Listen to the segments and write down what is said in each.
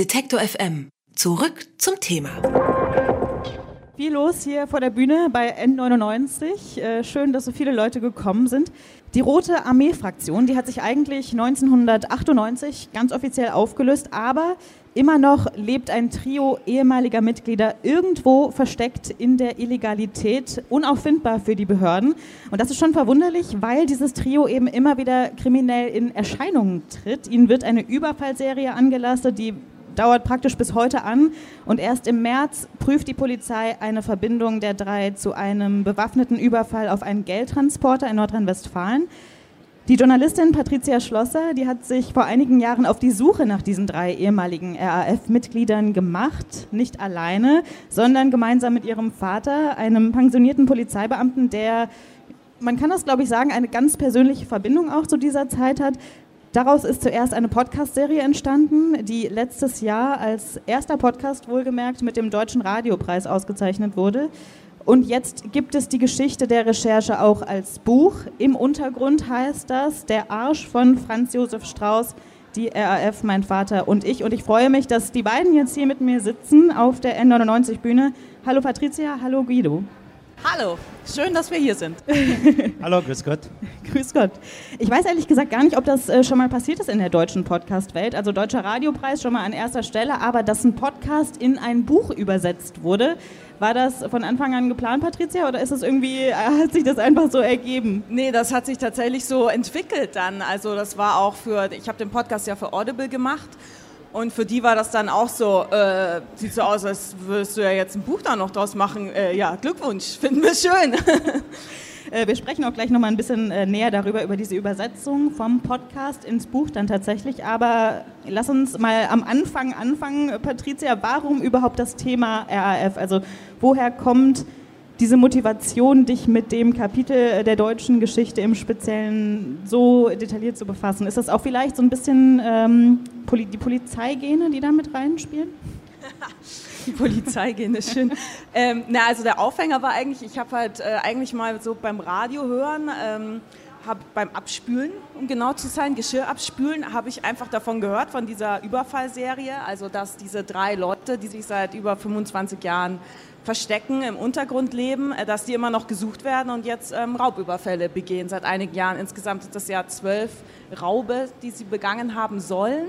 Detektor FM. Zurück zum Thema. Viel los hier vor der Bühne bei N99. Äh, schön, dass so viele Leute gekommen sind. Die Rote Armee-Fraktion, die hat sich eigentlich 1998 ganz offiziell aufgelöst, aber immer noch lebt ein Trio ehemaliger Mitglieder irgendwo versteckt in der Illegalität, unauffindbar für die Behörden. Und das ist schon verwunderlich, weil dieses Trio eben immer wieder kriminell in Erscheinung tritt. Ihnen wird eine Überfallserie angelastet, die dauert praktisch bis heute an und erst im März prüft die Polizei eine Verbindung der drei zu einem bewaffneten Überfall auf einen Geldtransporter in Nordrhein-Westfalen. Die Journalistin Patricia Schlosser, die hat sich vor einigen Jahren auf die Suche nach diesen drei ehemaligen RAF-Mitgliedern gemacht, nicht alleine, sondern gemeinsam mit ihrem Vater, einem pensionierten Polizeibeamten, der man kann das, glaube ich, sagen, eine ganz persönliche Verbindung auch zu dieser Zeit hat. Daraus ist zuerst eine Podcast-Serie entstanden, die letztes Jahr als erster Podcast wohlgemerkt mit dem Deutschen Radiopreis ausgezeichnet wurde. Und jetzt gibt es die Geschichte der Recherche auch als Buch. Im Untergrund heißt das Der Arsch von Franz Josef Strauß, die RAF, mein Vater und ich. Und ich freue mich, dass die beiden jetzt hier mit mir sitzen auf der N99-Bühne. Hallo Patricia, hallo Guido. Hallo, schön, dass wir hier sind. Hallo, grüß Gott. grüß Gott. Ich weiß ehrlich gesagt gar nicht, ob das äh, schon mal passiert ist in der deutschen Podcast-Welt. Also Deutscher Radiopreis schon mal an erster Stelle, aber dass ein Podcast in ein Buch übersetzt wurde. War das von Anfang an geplant, Patricia, oder ist es irgendwie, äh, hat sich das einfach so ergeben? Nee, das hat sich tatsächlich so entwickelt dann. Also das war auch für, ich habe den Podcast ja für Audible gemacht und für die war das dann auch so, äh, sieht so aus, als würdest du ja jetzt ein Buch da noch draus machen. Äh, ja, Glückwunsch, finden wir schön. Äh, wir sprechen auch gleich nochmal ein bisschen äh, näher darüber, über diese Übersetzung vom Podcast ins Buch dann tatsächlich. Aber lass uns mal am Anfang anfangen. Patricia, warum überhaupt das Thema RAF? Also woher kommt diese Motivation, dich mit dem Kapitel der deutschen Geschichte im Speziellen so detailliert zu befassen? Ist das auch vielleicht so ein bisschen ähm, die Polizeigene, die da mit reinspielen? die Polizeigene, schön. ähm, na, also der Aufhänger war eigentlich, ich habe halt äh, eigentlich mal so beim Radio hören, ähm, habe beim Abspülen, um genau zu sein, Geschirr abspülen, habe ich einfach davon gehört, von dieser Überfallserie, also dass diese drei Leute, die sich seit über 25 Jahren verstecken, im Untergrund leben, äh, dass die immer noch gesucht werden und jetzt ähm, Raubüberfälle begehen seit einigen Jahren. Insgesamt ist das ja zwölf Raube, die sie begangen haben sollen.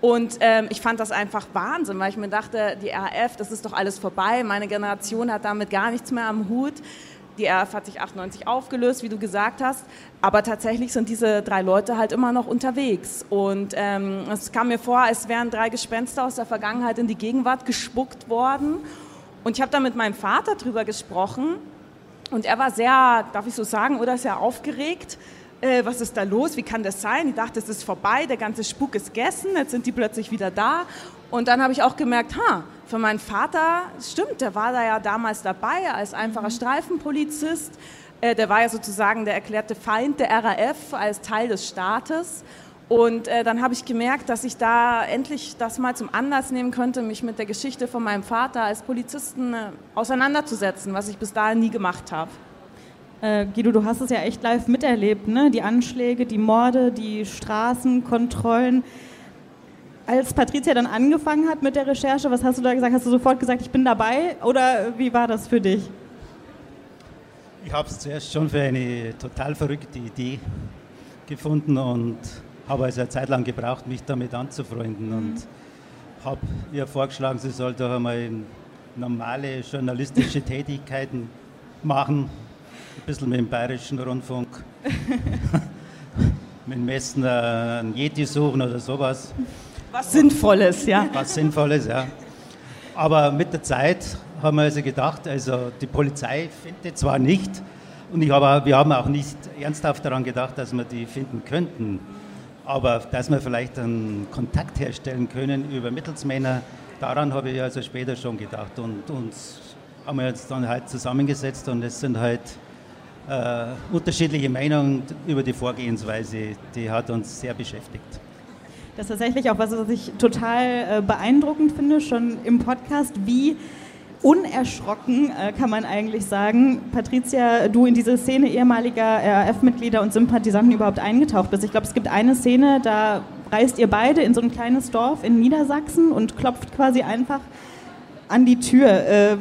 Und ähm, ich fand das einfach Wahnsinn, weil ich mir dachte, die RAF, das ist doch alles vorbei. Meine Generation hat damit gar nichts mehr am Hut. Die RAF hat sich 98 aufgelöst, wie du gesagt hast. Aber tatsächlich sind diese drei Leute halt immer noch unterwegs. Und ähm, es kam mir vor, als wären drei Gespenster aus der Vergangenheit in die Gegenwart gespuckt worden. Und ich habe da mit meinem Vater drüber gesprochen und er war sehr, darf ich so sagen, oder sehr aufgeregt. Äh, was ist da los? Wie kann das sein? Ich dachte, es ist vorbei, der ganze Spuk ist gegessen, jetzt sind die plötzlich wieder da. Und dann habe ich auch gemerkt, ha, für meinen Vater, stimmt, der war da ja damals dabei als einfacher mhm. Streifenpolizist. Äh, der war ja sozusagen der erklärte Feind der RAF als Teil des Staates. Und äh, dann habe ich gemerkt, dass ich da endlich das mal zum Anlass nehmen könnte, mich mit der Geschichte von meinem Vater als Polizisten äh, auseinanderzusetzen, was ich bis dahin nie gemacht habe. Äh, Guido, du hast es ja echt live miterlebt, ne? Die Anschläge, die Morde, die Straßenkontrollen. Als Patricia dann angefangen hat mit der Recherche, was hast du da gesagt? Hast du sofort gesagt, ich bin dabei? Oder wie war das für dich? Ich habe es zuerst schon für eine total verrückte Idee gefunden und habe also eine Zeit lang gebraucht, mich damit anzufreunden und habe ihr vorgeschlagen, sie soll doch einmal normale journalistische Tätigkeiten machen, ein bisschen mit dem Bayerischen Rundfunk, mit dem Messen einen Yeti suchen oder sowas. Was Sinnvolles, ja. Was Sinnvolles, ja. Aber mit der Zeit haben wir also gedacht, also die Polizei findet zwar nicht, und ich habe, wir haben auch nicht ernsthaft daran gedacht, dass wir die finden könnten. Aber dass wir vielleicht einen Kontakt herstellen können über Mittelsmänner, daran habe ich also später schon gedacht. Und uns haben wir uns dann halt zusammengesetzt und es sind halt äh, unterschiedliche Meinungen über die Vorgehensweise, die hat uns sehr beschäftigt. Das ist tatsächlich auch was, was ich total äh, beeindruckend finde, schon im Podcast, wie unerschrocken, äh, kann man eigentlich sagen, Patricia, du in diese Szene ehemaliger RAF-Mitglieder und Sympathisanten überhaupt eingetaucht bist. Ich glaube, es gibt eine Szene, da reist ihr beide in so ein kleines Dorf in Niedersachsen und klopft quasi einfach an die Tür. Äh,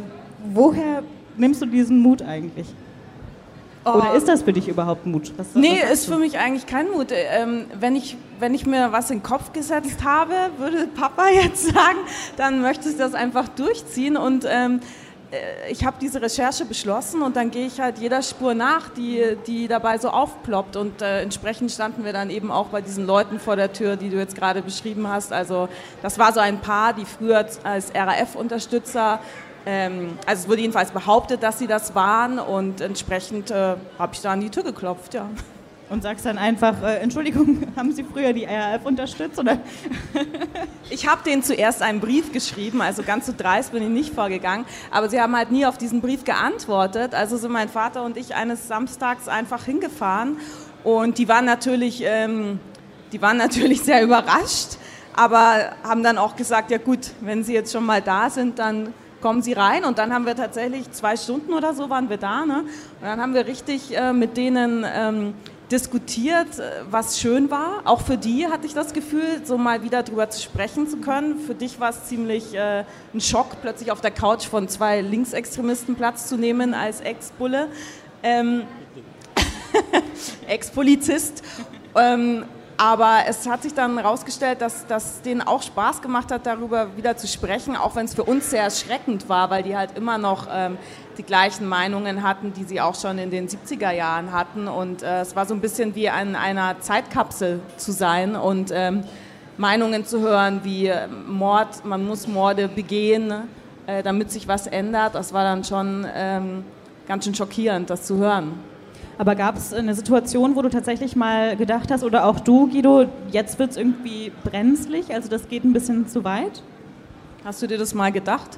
woher nimmst du diesen Mut eigentlich? Oder ist das für dich überhaupt Mut? Was, nee, ist für mich eigentlich kein Mut. Ähm, wenn, ich, wenn ich mir was in den Kopf gesetzt habe, würde Papa jetzt sagen, dann möchte ich das einfach durchziehen. Und ähm, äh, ich habe diese Recherche beschlossen und dann gehe ich halt jeder Spur nach, die, die dabei so aufploppt. Und äh, entsprechend standen wir dann eben auch bei diesen Leuten vor der Tür, die du jetzt gerade beschrieben hast. Also das war so ein Paar, die früher als RAF-Unterstützer ähm, also es wurde jedenfalls behauptet, dass sie das waren und entsprechend äh, habe ich da an die Tür geklopft, ja. Und sagst dann einfach, äh, Entschuldigung, haben Sie früher die RAF unterstützt? Oder? ich habe denen zuerst einen Brief geschrieben, also ganz so dreist bin ich nicht vorgegangen, aber sie haben halt nie auf diesen Brief geantwortet. Also sind mein Vater und ich eines Samstags einfach hingefahren und die waren natürlich, ähm, die waren natürlich sehr überrascht, aber haben dann auch gesagt, ja gut, wenn Sie jetzt schon mal da sind, dann kommen Sie rein und dann haben wir tatsächlich zwei Stunden oder so waren wir da. Ne? Und dann haben wir richtig äh, mit denen ähm, diskutiert, äh, was schön war. Auch für die hatte ich das Gefühl, so mal wieder drüber zu sprechen zu können. Für dich war es ziemlich äh, ein Schock, plötzlich auf der Couch von zwei Linksextremisten Platz zu nehmen als Ex-Bulle. Ähm, Ex-Polizist. Ähm, aber es hat sich dann herausgestellt, dass das denen auch Spaß gemacht hat, darüber wieder zu sprechen, auch wenn es für uns sehr erschreckend war, weil die halt immer noch ähm, die gleichen Meinungen hatten, die sie auch schon in den 70er Jahren hatten. Und äh, es war so ein bisschen wie an einer Zeitkapsel zu sein und ähm, Meinungen zu hören wie äh, Mord, man muss Morde begehen, äh, damit sich was ändert. Das war dann schon ähm, ganz schön schockierend, das zu hören. Aber gab es eine Situation, wo du tatsächlich mal gedacht hast, oder auch du, Guido, jetzt wird es irgendwie brenzlig, also das geht ein bisschen zu weit? Hast du dir das mal gedacht?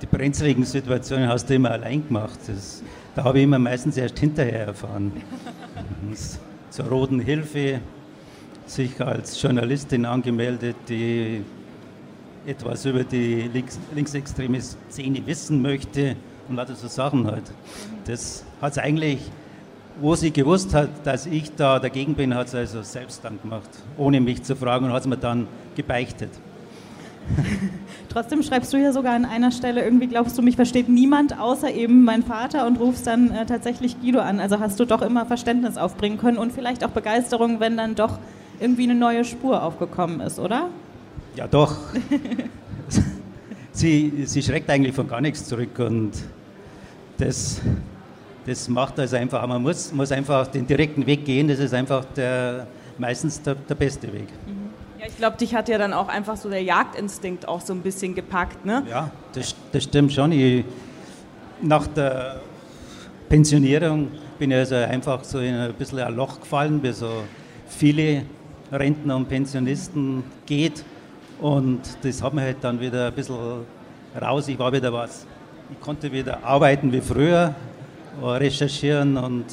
Die brenzligen Situationen hast du immer allein gemacht. Das, da habe ich immer meistens erst hinterher erfahren. Zur Roten Hilfe sich als Journalistin angemeldet, die etwas über die links, linksextreme Szene wissen möchte und lauter so Sachen halt. Das hat es eigentlich, wo sie gewusst hat, dass ich da dagegen bin, hat sie also selbst dann gemacht, ohne mich zu fragen und hat es mir dann gebeichtet. Trotzdem schreibst du ja sogar an einer Stelle, irgendwie glaubst du, mich versteht niemand außer eben mein Vater und rufst dann äh, tatsächlich Guido an. Also hast du doch immer Verständnis aufbringen können und vielleicht auch Begeisterung, wenn dann doch irgendwie eine neue Spur aufgekommen ist, oder? Ja, doch. sie, sie schreckt eigentlich von gar nichts zurück und das, das macht also einfach, man muss, muss einfach den direkten Weg gehen, das ist einfach der, meistens der, der beste Weg. Mhm. Ja, ich glaube, dich hat ja dann auch einfach so der Jagdinstinkt auch so ein bisschen gepackt, ne? Ja, das, das stimmt schon. Ich, nach der Pensionierung bin ich also einfach so in ein bisschen ein Loch gefallen, wie so viele Rentner und Pensionisten geht. Und das hat mir halt dann wieder ein bisschen raus. Ich war wieder was ich konnte wieder arbeiten wie früher, recherchieren und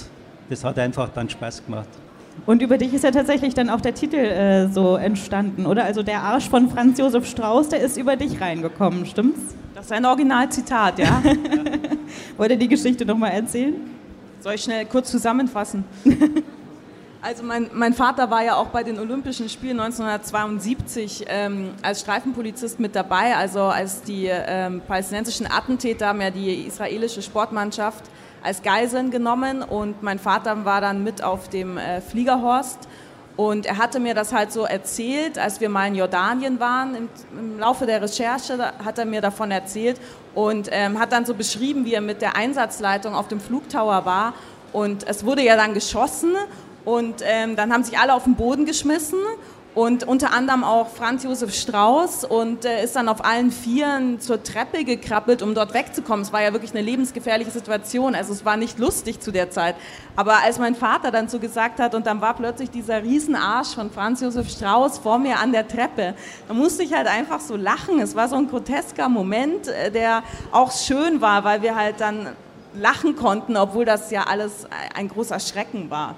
das hat einfach dann Spaß gemacht. Und über dich ist ja tatsächlich dann auch der Titel äh, so entstanden, oder? Also der Arsch von Franz Josef Strauß, der ist über dich reingekommen, stimmt's? Das ist ein Originalzitat, ja. ja. Wollt ihr die Geschichte nochmal erzählen? Soll ich schnell kurz zusammenfassen? Also mein, mein, Vater war ja auch bei den Olympischen Spielen 1972 ähm, als Streifenpolizist mit dabei. Also als die ähm, palästinensischen Attentäter haben ja die israelische Sportmannschaft als Geiseln genommen und mein Vater war dann mit auf dem äh, Fliegerhorst. Und er hatte mir das halt so erzählt, als wir mal in Jordanien waren, im, im Laufe der Recherche hat er mir davon erzählt und ähm, hat dann so beschrieben, wie er mit der Einsatzleitung auf dem Flugtower war. Und es wurde ja dann geschossen und ähm, dann haben sich alle auf den Boden geschmissen und unter anderem auch Franz Josef Strauß und äh, ist dann auf allen Vieren zur Treppe gekrabbelt, um dort wegzukommen. Es war ja wirklich eine lebensgefährliche Situation, also es war nicht lustig zu der Zeit. Aber als mein Vater dann so gesagt hat und dann war plötzlich dieser Riesenarsch von Franz Josef Strauß vor mir an der Treppe, da musste ich halt einfach so lachen. Es war so ein grotesker Moment, äh, der auch schön war, weil wir halt dann lachen konnten, obwohl das ja alles ein großer Schrecken war.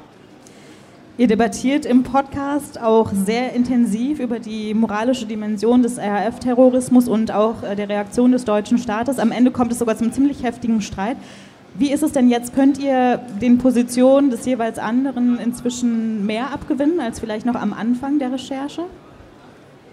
Ihr debattiert im Podcast auch sehr intensiv über die moralische Dimension des RAF-Terrorismus und auch äh, der Reaktion des deutschen Staates. Am Ende kommt es sogar zum ziemlich heftigen Streit. Wie ist es denn jetzt? Könnt ihr den Positionen des jeweils anderen inzwischen mehr abgewinnen als vielleicht noch am Anfang der Recherche?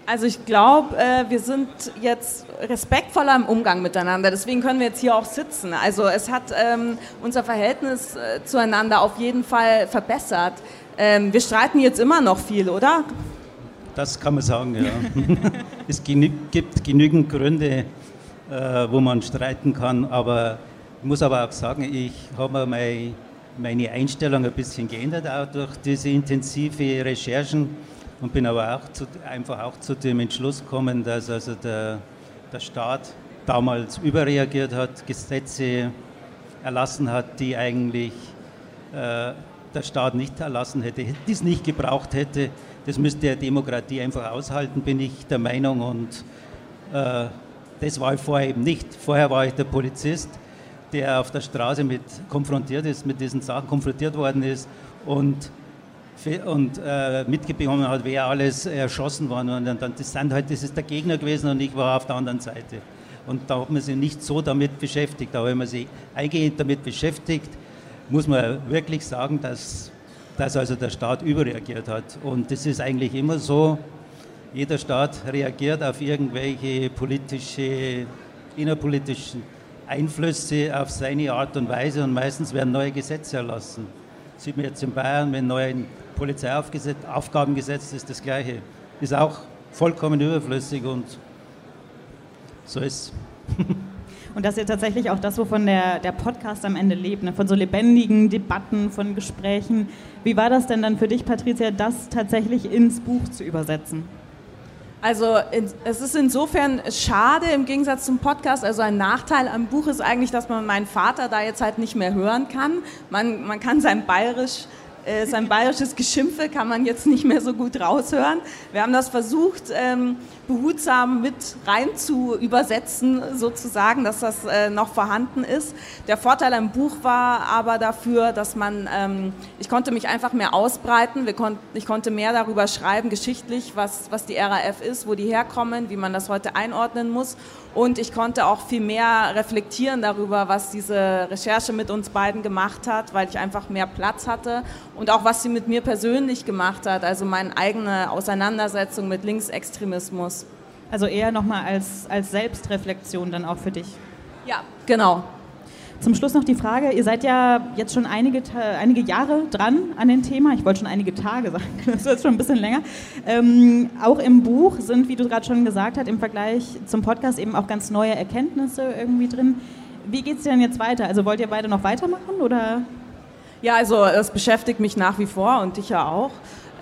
Also ich glaube, äh, wir sind jetzt respektvoller im Umgang miteinander. Deswegen können wir jetzt hier auch sitzen. Also es hat ähm, unser Verhältnis äh, zueinander auf jeden Fall verbessert. Ähm, wir streiten jetzt immer noch viel, oder? Das kann man sagen, ja. es gibt genügend Gründe, äh, wo man streiten kann, aber ich muss aber auch sagen, ich habe mir meine Einstellung ein bisschen geändert, auch durch diese intensive Recherchen und bin aber auch zu, einfach auch zu dem Entschluss gekommen, dass also der, der Staat damals überreagiert hat, Gesetze erlassen hat, die eigentlich äh, der Staat nicht erlassen hätte, die es nicht gebraucht hätte. Das müsste der Demokratie einfach aushalten, bin ich der Meinung. Und äh, das war ich vorher eben nicht. Vorher war ich der Polizist, der auf der Straße mit konfrontiert ist, mit diesen Sachen konfrontiert worden ist und und äh, mitbekommen hat, wer alles erschossen worden und dann das sind halt, das ist der Gegner gewesen und ich war auf der anderen Seite. Und da hat man sich nicht so damit beschäftigt, aber wenn man sich eingehend damit beschäftigt, muss man wirklich sagen, dass, dass also der Staat überreagiert hat. Und das ist eigentlich immer so, jeder Staat reagiert auf irgendwelche politische, innerpolitischen Einflüsse auf seine Art und Weise und meistens werden neue Gesetze erlassen. Sieht man jetzt in Bayern, wenn neue Polizeiaufgabengesetz ist das Gleiche. Ist auch vollkommen überflüssig und so ist Und das ist ja tatsächlich auch das, wovon der, der Podcast am Ende lebt, ne? von so lebendigen Debatten, von Gesprächen. Wie war das denn dann für dich, Patricia, das tatsächlich ins Buch zu übersetzen? Also es ist insofern schade im Gegensatz zum Podcast. Also ein Nachteil am Buch ist eigentlich, dass man meinen Vater da jetzt halt nicht mehr hören kann. Man, man kann sein Bayerisch äh, sein bayerisches Geschimpfe kann man jetzt nicht mehr so gut raushören. Wir haben das versucht, ähm, behutsam mit rein zu übersetzen, sozusagen, dass das äh, noch vorhanden ist. Der Vorteil am Buch war aber dafür, dass man, ähm, ich konnte mich einfach mehr ausbreiten, kon ich konnte mehr darüber schreiben, geschichtlich, was, was die RAF ist, wo die herkommen, wie man das heute einordnen muss. Und ich konnte auch viel mehr reflektieren darüber, was diese Recherche mit uns beiden gemacht hat, weil ich einfach mehr Platz hatte und auch was sie mit mir persönlich gemacht hat, also meine eigene Auseinandersetzung mit Linksextremismus. Also eher nochmal als, als Selbstreflexion dann auch für dich. Ja, genau. Zum Schluss noch die Frage, ihr seid ja jetzt schon einige, einige Jahre dran an dem Thema, ich wollte schon einige Tage sagen, das ist jetzt schon ein bisschen länger. Ähm, auch im Buch sind, wie du gerade schon gesagt hast, im Vergleich zum Podcast eben auch ganz neue Erkenntnisse irgendwie drin. Wie geht es denn jetzt weiter? Also wollt ihr beide noch weitermachen oder? Ja, also es beschäftigt mich nach wie vor und dich ja auch.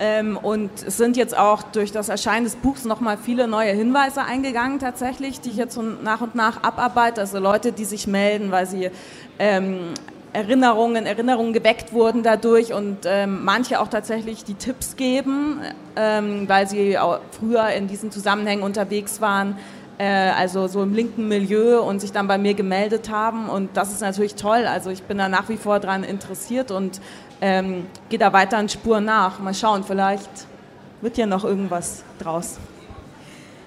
Ähm, und es sind jetzt auch durch das Erscheinen des Buchs nochmal viele neue Hinweise eingegangen tatsächlich, die ich jetzt so nach und nach abarbeite. Also Leute, die sich melden, weil sie ähm, Erinnerungen, Erinnerungen geweckt wurden dadurch und ähm, manche auch tatsächlich die Tipps geben, ähm, weil sie früher in diesen Zusammenhängen unterwegs waren, äh, also so im linken Milieu und sich dann bei mir gemeldet haben und das ist natürlich toll. Also ich bin da nach wie vor dran interessiert und ähm, gehe da weiter an Spuren nach. Mal schauen, vielleicht wird ja noch irgendwas draus.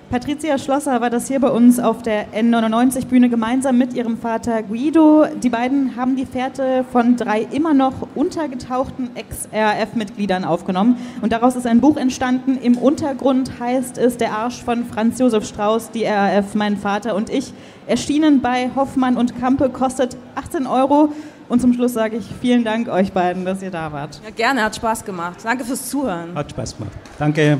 Patricia Schlosser war das hier bei uns auf der N99-Bühne gemeinsam mit ihrem Vater Guido. Die beiden haben die Fährte von drei immer noch untergetauchten Ex-RAF-Mitgliedern aufgenommen. Und daraus ist ein Buch entstanden. Im Untergrund heißt es Der Arsch von Franz Josef Strauß, die RAF, mein Vater und ich. Erschienen bei Hoffmann und Kampe, kostet 18 Euro. Und zum Schluss sage ich vielen Dank euch beiden, dass ihr da wart. Ja, gerne, hat Spaß gemacht. Danke fürs Zuhören. Hat Spaß gemacht. Danke.